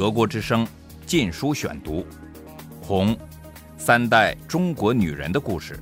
德国之声《禁书选读》，《红》，三代中国女人的故事，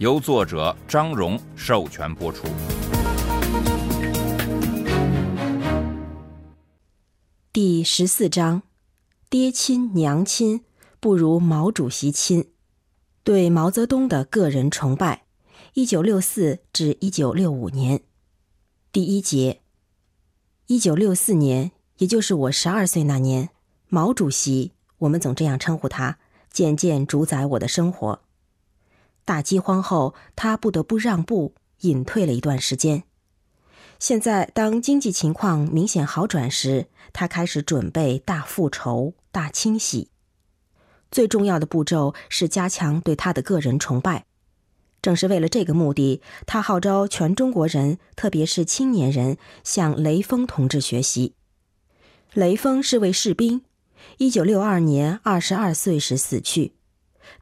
由作者张荣授权播出。第十四章：爹亲娘亲不如毛主席亲。对毛泽东的个人崇拜，一九六四至一九六五年。第一节：一九六四年。也就是我十二岁那年，毛主席，我们总这样称呼他，渐渐主宰我的生活。大饥荒后，他不得不让步，隐退了一段时间。现在，当经济情况明显好转时，他开始准备大复仇、大清洗。最重要的步骤是加强对他的个人崇拜。正是为了这个目的，他号召全中国人，特别是青年人，向雷锋同志学习。雷锋是位士兵，一九六二年二十二岁时死去。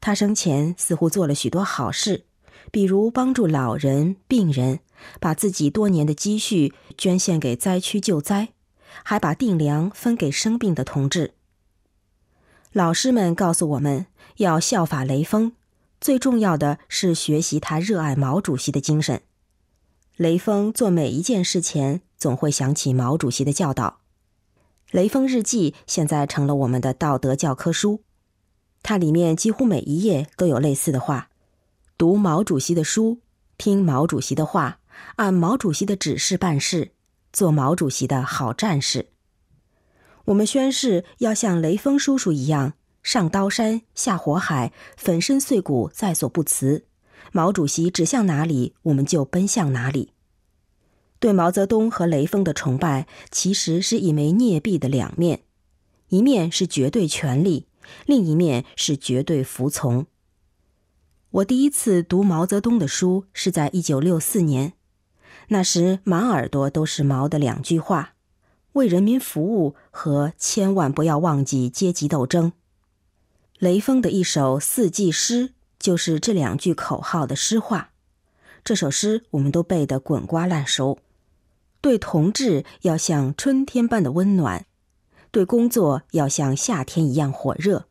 他生前似乎做了许多好事，比如帮助老人、病人，把自己多年的积蓄捐献给灾区救灾，还把定粮分给生病的同志。老师们告诉我们要效法雷锋，最重要的是学习他热爱毛主席的精神。雷锋做每一件事前总会想起毛主席的教导。《雷锋日记》现在成了我们的道德教科书，它里面几乎每一页都有类似的话：读毛主席的书，听毛主席的话，按毛主席的指示办事，做毛主席的好战士。我们宣誓要像雷锋叔叔一样，上刀山下火海，粉身碎骨在所不辞。毛主席指向哪里，我们就奔向哪里。对毛泽东和雷锋的崇拜，其实是一枚镍币的两面，一面是绝对权力，另一面是绝对服从。我第一次读毛泽东的书是在一九六四年，那时满耳朵都是毛的两句话：“为人民服务”和“千万不要忘记阶级斗争”。雷锋的一首四季诗就是这两句口号的诗话，这首诗我们都背得滚瓜烂熟。对同志要像春天般的温暖，对工作要像夏天一样火热，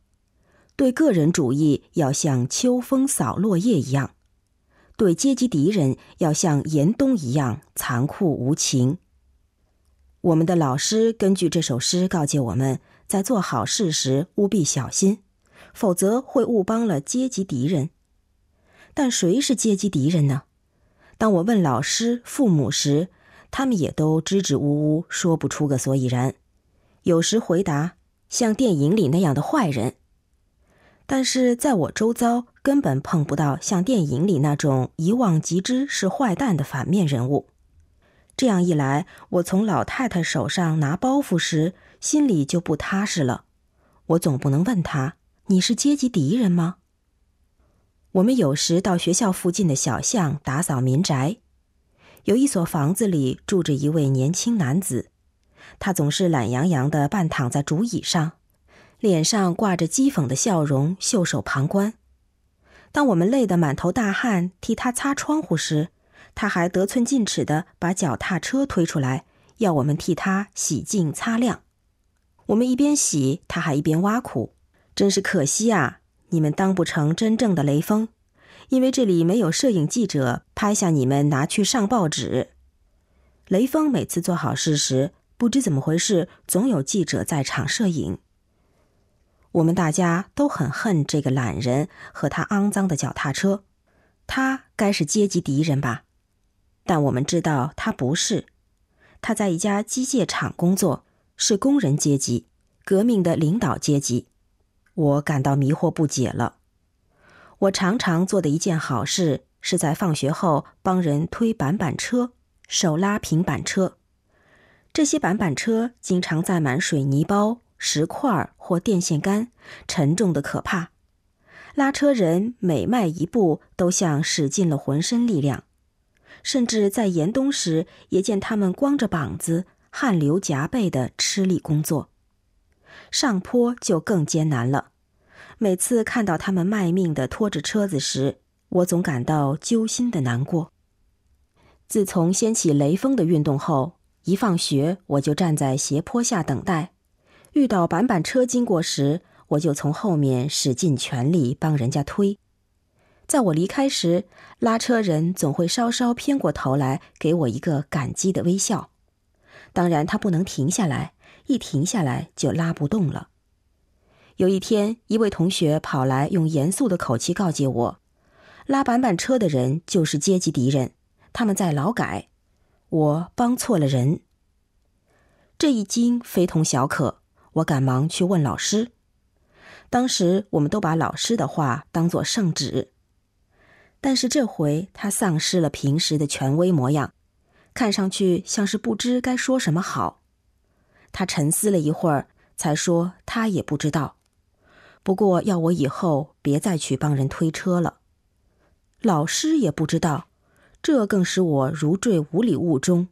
对个人主义要像秋风扫落叶一样，对阶级敌人要像严冬一样残酷无情。我们的老师根据这首诗告诫我们在做好事时务必小心，否则会误帮了阶级敌人。但谁是阶级敌人呢？当我问老师、父母时，他们也都支支吾吾，说不出个所以然。有时回答像电影里那样的坏人，但是在我周遭根本碰不到像电影里那种一望即知是坏蛋的反面人物。这样一来，我从老太太手上拿包袱时，心里就不踏实了。我总不能问他：“你是阶级敌人吗？”我们有时到学校附近的小巷打扫民宅。有一所房子里住着一位年轻男子，他总是懒洋洋地半躺在竹椅上，脸上挂着讥讽的笑容，袖手旁观。当我们累得满头大汗替他擦窗户时，他还得寸进尺地把脚踏车推出来，要我们替他洗净擦亮。我们一边洗，他还一边挖苦：“真是可惜啊，你们当不成真正的雷锋。”因为这里没有摄影记者拍下你们拿去上报纸。雷锋每次做好事时，不知怎么回事，总有记者在场摄影。我们大家都很恨这个懒人和他肮脏的脚踏车，他该是阶级敌人吧？但我们知道他不是，他在一家机械厂工作，是工人阶级，革命的领导阶级。我感到迷惑不解了。我常常做的一件好事，是在放学后帮人推板板车，手拉平板车。这些板板车经常载满水泥包、石块或电线杆，沉重的可怕。拉车人每迈一步都像使尽了浑身力量，甚至在严冬时也见他们光着膀子、汗流浃背的吃力工作。上坡就更艰难了。每次看到他们卖命的拖着车子时，我总感到揪心的难过。自从掀起雷锋的运动后，一放学我就站在斜坡下等待，遇到板板车经过时，我就从后面使尽全力帮人家推。在我离开时，拉车人总会稍稍偏过头来，给我一个感激的微笑。当然，他不能停下来，一停下来就拉不动了。有一天，一位同学跑来，用严肃的口气告诫我：“拉板板车的人就是阶级敌人，他们在劳改。”我帮错了人。这一惊非同小可，我赶忙去问老师。当时我们都把老师的话当作圣旨，但是这回他丧失了平时的权威模样，看上去像是不知该说什么好。他沉思了一会儿，才说他也不知道。不过要我以后别再去帮人推车了。老师也不知道，这更使我如坠五里雾中。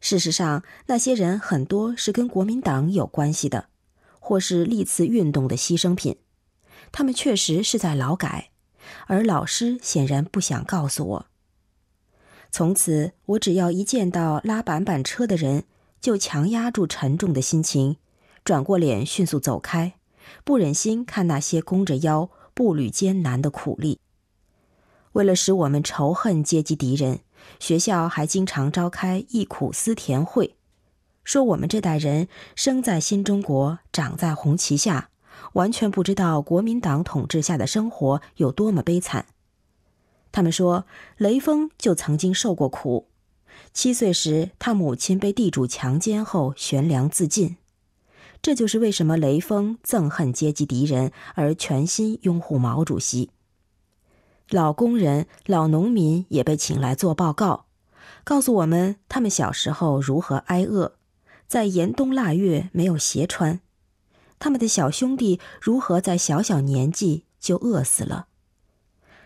事实上，那些人很多是跟国民党有关系的，或是历次运动的牺牲品。他们确实是在劳改，而老师显然不想告诉我。从此，我只要一见到拉板板车的人，就强压住沉重的心情，转过脸迅速走开。不忍心看那些弓着腰、步履艰难的苦力。为了使我们仇恨阶级敌人，学校还经常召开忆苦思甜会，说我们这代人生在新中国，长在红旗下，完全不知道国民党统治下的生活有多么悲惨。他们说，雷锋就曾经受过苦，七岁时他母亲被地主强奸后悬梁自尽。这就是为什么雷锋憎恨阶级敌人，而全心拥护毛主席。老工人、老农民也被请来做报告，告诉我们他们小时候如何挨饿，在严冬腊月没有鞋穿，他们的小兄弟如何在小小年纪就饿死了。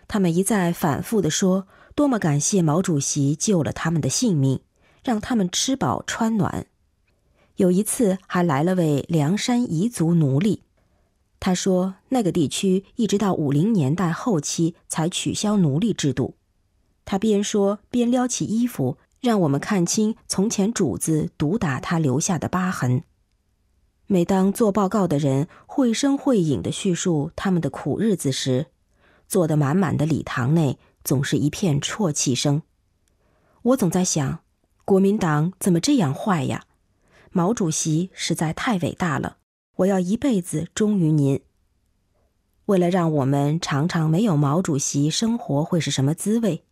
他们一再反复地说，多么感谢毛主席救了他们的性命，让他们吃饱穿暖。有一次，还来了位凉山彝族奴隶。他说，那个地区一直到五零年代后期才取消奴隶制度。他边说边撩起衣服，让我们看清从前主子毒打他留下的疤痕。每当做报告的人绘声绘影地叙述他们的苦日子时，坐得满满的礼堂内总是一片啜泣声。我总在想，国民党怎么这样坏呀？毛主席实在太伟大了，我要一辈子忠于您。为了让我们尝尝没有毛主席生活会是什么滋味，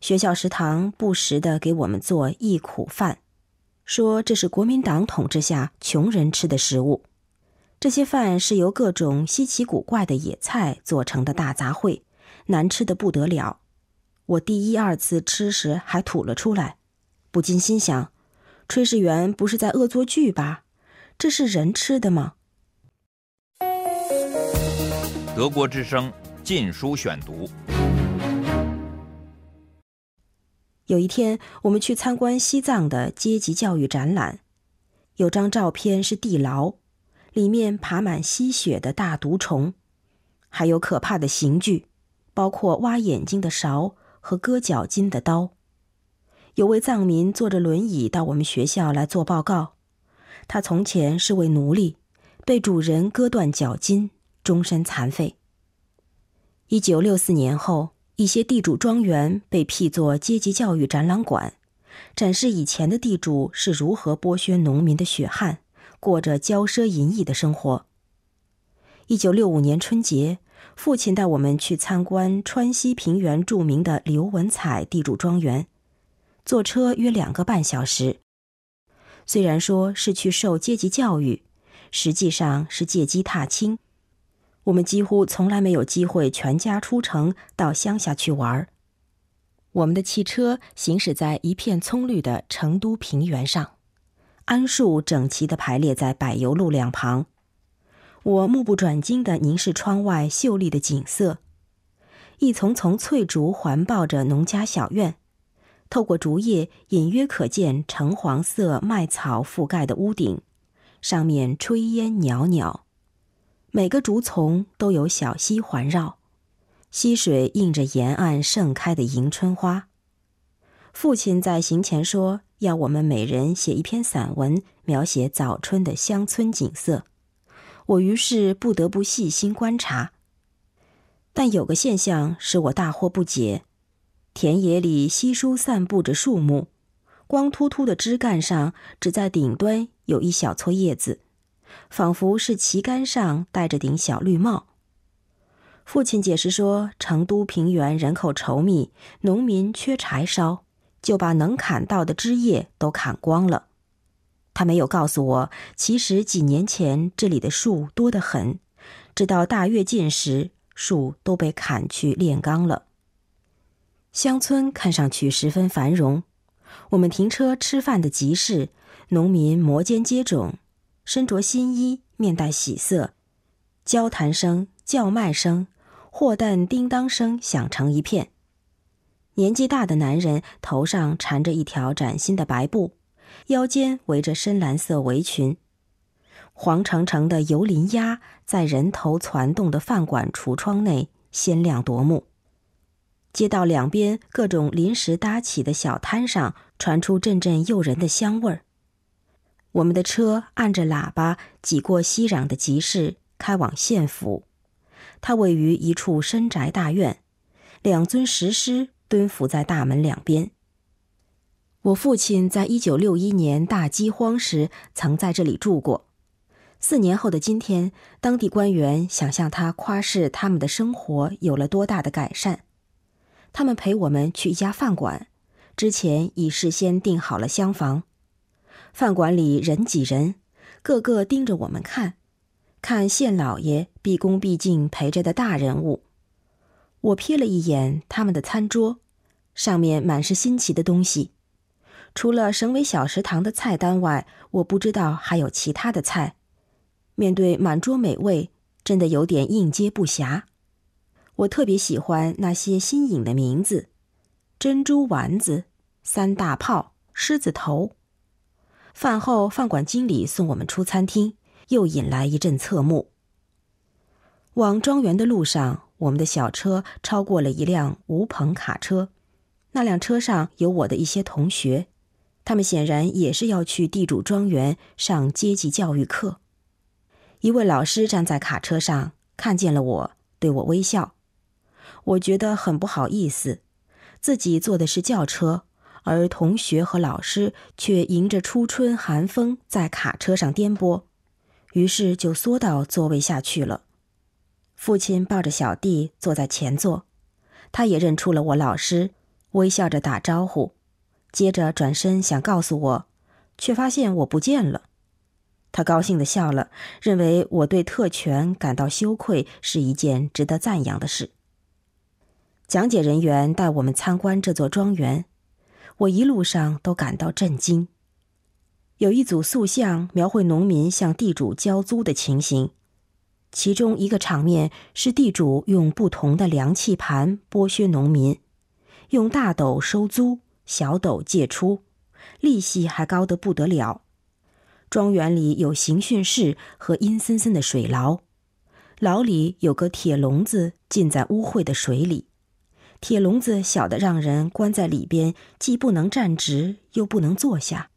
学校食堂不时的给我们做忆苦饭，说这是国民党统治下穷人吃的食物。这些饭是由各种稀奇古怪的野菜做成的大杂烩，难吃的不得了。我第一二次吃时还吐了出来，不禁心想。炊事员不是在恶作剧吧？这是人吃的吗？德国之声《禁书选读》。有一天，我们去参观西藏的阶级教育展览，有张照片是地牢，里面爬满吸血的大毒虫，还有可怕的刑具，包括挖眼睛的勺和割脚筋的刀。有位藏民坐着轮椅到我们学校来做报告。他从前是位奴隶，被主人割断脚筋，终身残废。一九六四年后，一些地主庄园被辟作阶级教育展览馆，展示以前的地主是如何剥削农民的血汗，过着骄奢淫逸的生活。一九六五年春节，父亲带我们去参观川西平原著名的刘文彩地主庄园。坐车约两个半小时。虽然说是去受阶级教育，实际上是借机踏青。我们几乎从来没有机会全家出城到乡下去玩儿。我们的汽车行驶在一片葱绿的成都平原上，桉树整齐地排列在柏油路两旁。我目不转睛地凝视窗外秀丽的景色，一丛丛翠竹环抱着农家小院。透过竹叶，隐约可见橙黄色麦草覆盖的屋顶，上面炊烟袅袅。每个竹丛都有小溪环绕，溪水映着沿岸盛开的迎春花。父亲在行前说要我们每人写一篇散文，描写早春的乡村景色。我于是不得不细心观察。但有个现象使我大惑不解：田野里稀疏散布着树木，光秃秃的枝干上只在顶端有一小撮叶子，仿佛是旗杆上戴着顶小绿帽。父亲解释说，成都平原人口稠密，农民缺柴烧，就把能砍到的枝叶都砍光了。他没有告诉我，其实几年前这里的树多得很，直到大跃进时，树都被砍去炼钢了。乡村看上去十分繁荣，我们停车吃饭的集市，农民摩肩接踵，身着新衣，面带喜色，交谈声、叫卖声。货担叮当声响成一片。年纪大的男人头上缠着一条崭新的白布，腰间围着深蓝色围裙。黄澄澄的油淋鸭在人头攒动的饭馆橱窗内鲜亮夺目。街道两边各种临时搭起的小摊上传出阵阵诱人的香味儿。我们的车按着喇叭挤过熙攘的集市，开往县府。它位于一处深宅大院，两尊石狮蹲伏在大门两边。我父亲在一九六一年大饥荒时曾在这里住过。四年后的今天，当地官员想向他夸示他们的生活有了多大的改善。他们陪我们去一家饭馆，之前已事先订好了厢房。饭馆里人挤人，个个盯着我们看。看县老爷毕恭毕敬陪着的大人物，我瞥了一眼他们的餐桌，上面满是新奇的东西。除了省委小食堂的菜单外，我不知道还有其他的菜。面对满桌美味，真的有点应接不暇。我特别喜欢那些新颖的名字：珍珠丸子、三大炮、狮子头。饭后，饭馆经理送我们出餐厅。又引来一阵侧目。往庄园的路上，我们的小车超过了一辆无棚卡车，那辆车上有我的一些同学，他们显然也是要去地主庄园上阶级教育课。一位老师站在卡车上，看见了我，对我微笑。我觉得很不好意思，自己坐的是轿车，而同学和老师却迎着初春寒风在卡车上颠簸。于是就缩到座位下去了。父亲抱着小弟坐在前座，他也认出了我老师，微笑着打招呼，接着转身想告诉我，却发现我不见了。他高兴地笑了，认为我对特权感到羞愧是一件值得赞扬的事。讲解人员带我们参观这座庄园，我一路上都感到震惊。有一组塑像描绘农民向地主交租的情形，其中一个场面是地主用不同的粮器盘剥削农民，用大斗收租，小斗借出，利息还高得不得了。庄园里有刑讯室和阴森森的水牢，牢里有个铁笼子浸在污秽的水里，铁笼子小的让人关在里边，既不能站直，又不能坐下。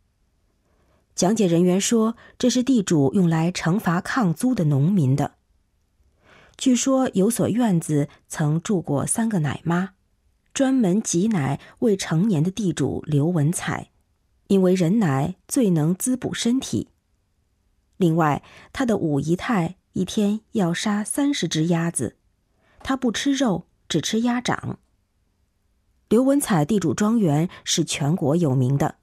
讲解人员说：“这是地主用来惩罚抗租的农民的。据说有所院子曾住过三个奶妈，专门挤奶未成年的地主刘文彩，因为人奶最能滋补身体。另外，他的五姨太一天要杀三十只鸭子，他不吃肉，只吃鸭掌。刘文彩地主庄园是全国有名的。”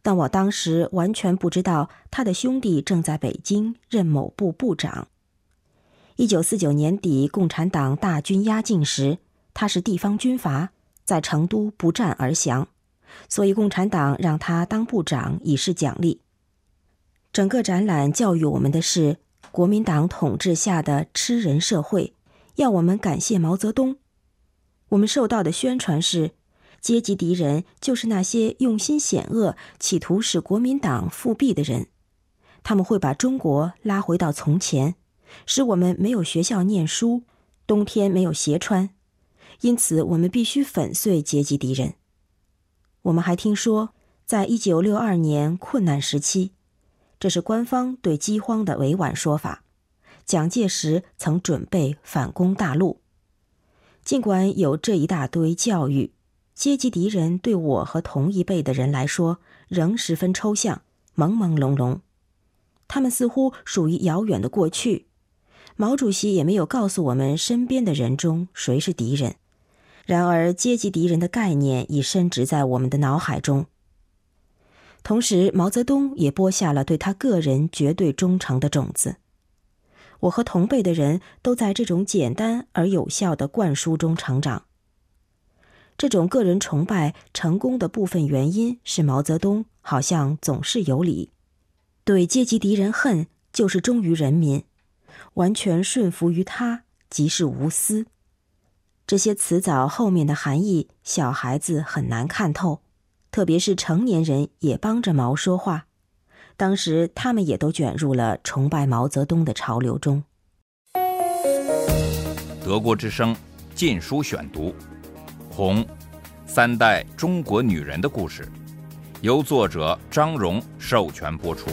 但我当时完全不知道他的兄弟正在北京任某部部长。一九四九年底，共产党大军压境时，他是地方军阀，在成都不战而降，所以共产党让他当部长以示奖励。整个展览教育我们的是国民党统治下的吃人社会，要我们感谢毛泽东。我们受到的宣传是。阶级敌人就是那些用心险恶、企图使国民党复辟的人，他们会把中国拉回到从前，使我们没有学校念书，冬天没有鞋穿，因此我们必须粉碎阶级敌人。我们还听说，在一九六二年困难时期，这是官方对饥荒的委婉说法。蒋介石曾准备反攻大陆，尽管有这一大堆教育，阶级敌人对我和同一辈的人来说仍十分抽象、朦朦胧胧。他们似乎属于遥远的过去。毛主席也没有告诉我们身边的人中谁是敌人。然而，阶级敌人的概念已深植在我们的脑海中。同时，毛泽东也播下了对他个人绝对忠诚的种子。我和同辈的人都在这种简单而有效的灌输中成长。这种个人崇拜成功的部分原因是毛泽东好像总是有理，对阶级敌人恨就是忠于人民，完全顺服于他即是无私。这些词藻后面的含义，小孩子很难看透，特别是成年人也帮着毛说话。当时，他们也都卷入了崇拜毛泽东的潮流中。德国之声《禁书选读》，《红》，三代中国女人的故事，由作者张荣授权播出。